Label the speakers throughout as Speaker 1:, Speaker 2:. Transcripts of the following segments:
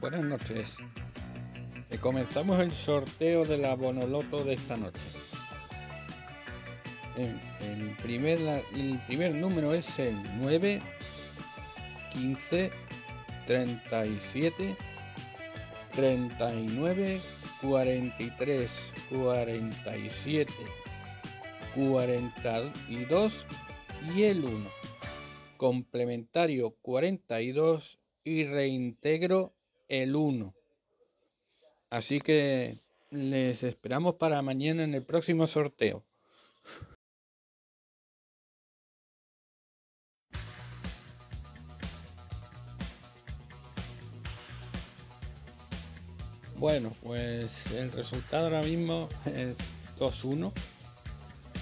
Speaker 1: Buenas noches. Eh, comenzamos el sorteo de la Bonoloto de esta noche. El, el primer, el primer número es el 9, 15, 37, 39, 43, 47, 42 y el 1. Complementario 42 y reintegro el 1. Así que les esperamos para mañana en el próximo sorteo. Bueno, pues el resultado ahora mismo es 2-1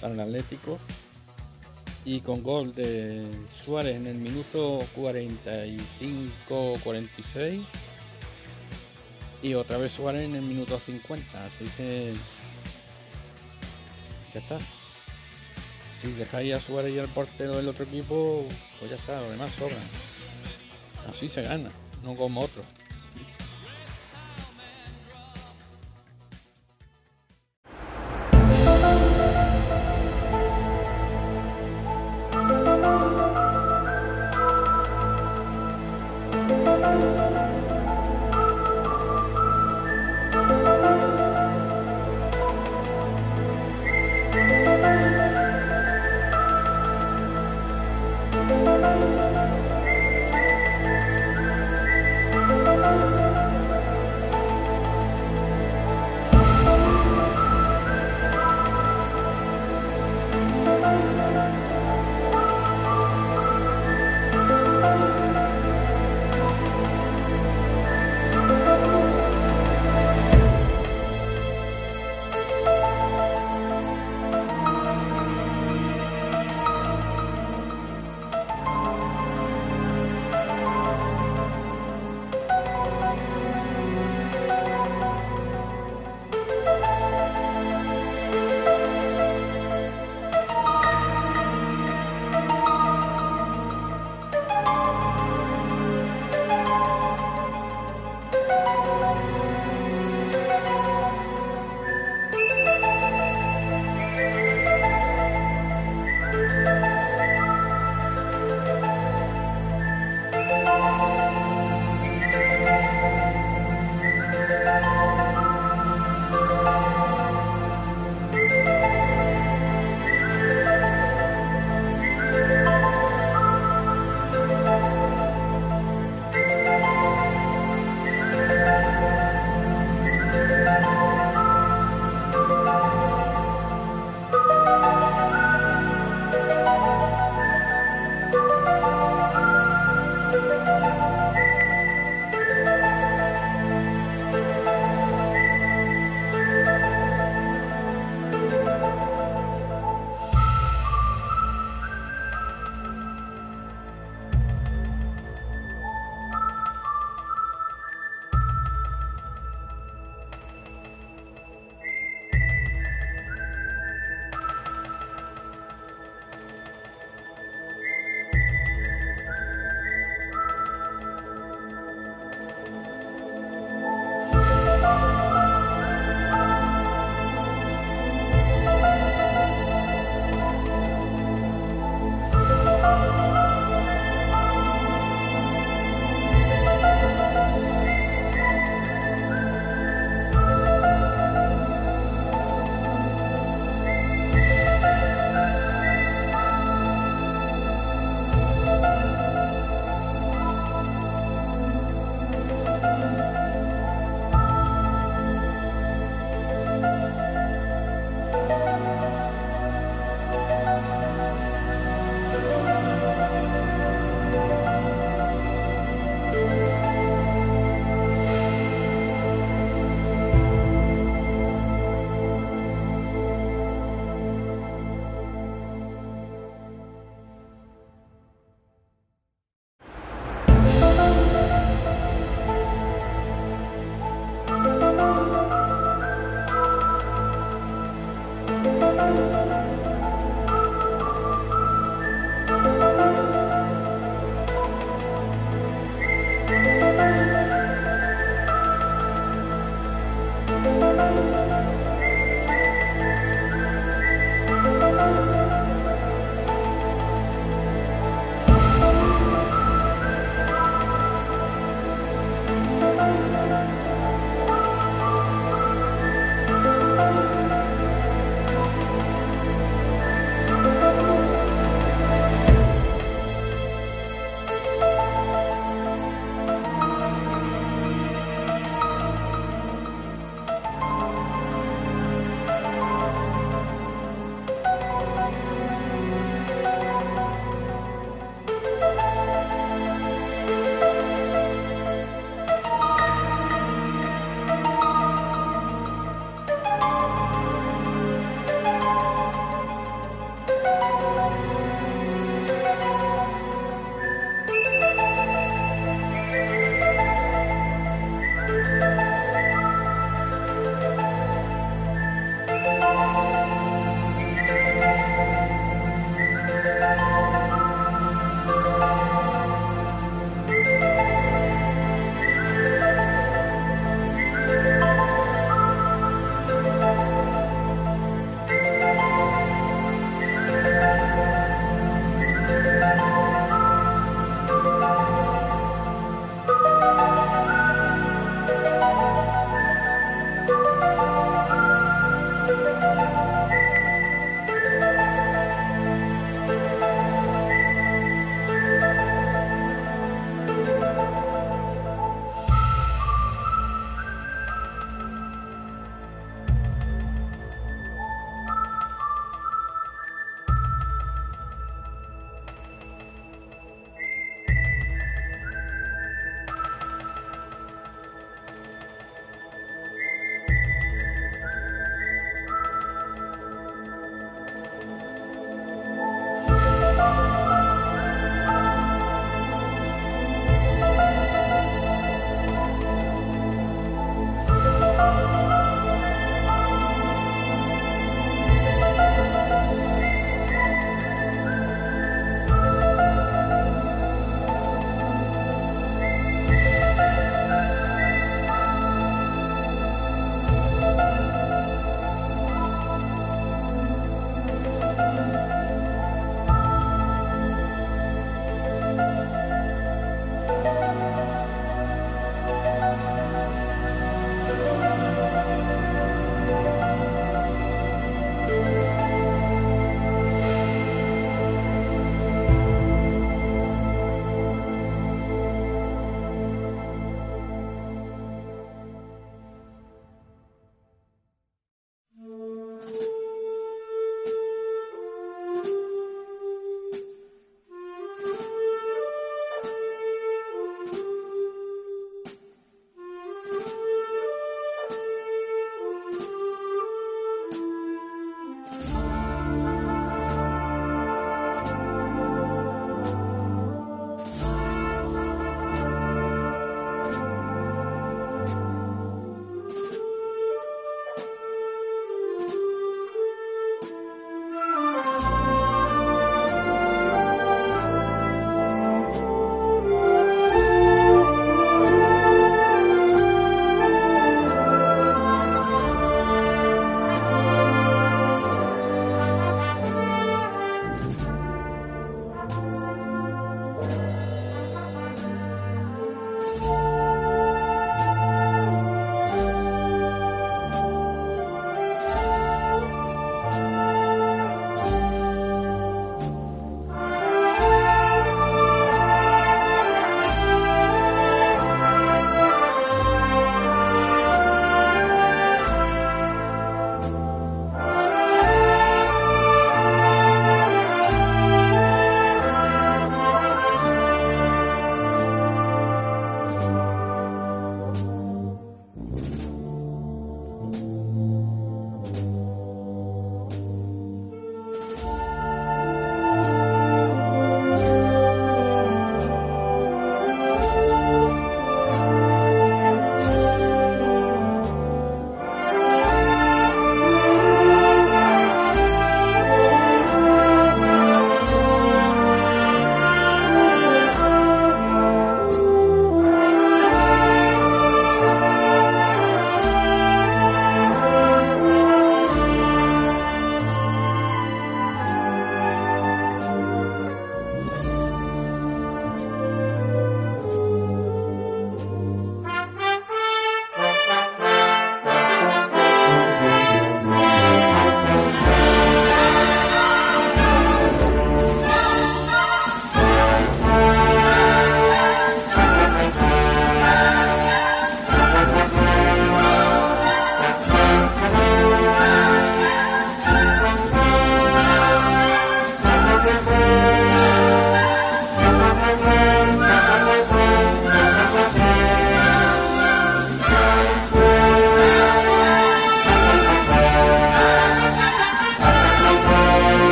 Speaker 1: para el Atlético y con gol de Suárez en el minuto 45-46 y otra vez Suárez en el minuto 50, así que ya está. Si dejáis a Suárez y al portero del otro equipo, pues ya está, lo demás sobra. Así se gana, no como otro.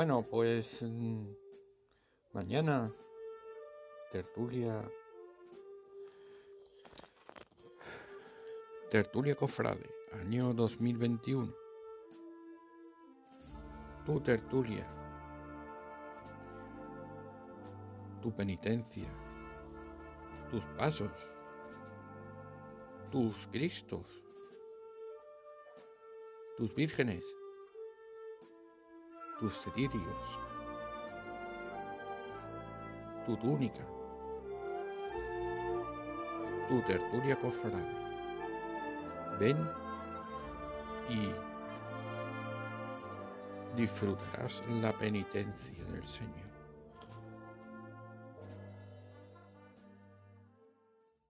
Speaker 1: Bueno, pues mm, mañana tertulia tertulia cofrade, año 2021. Tu tertulia, tu penitencia, tus pasos, tus Cristos, tus vírgenes tus cedirios, tu túnica, tu tertulia cofrade. Ven y disfrutarás la penitencia del Señor.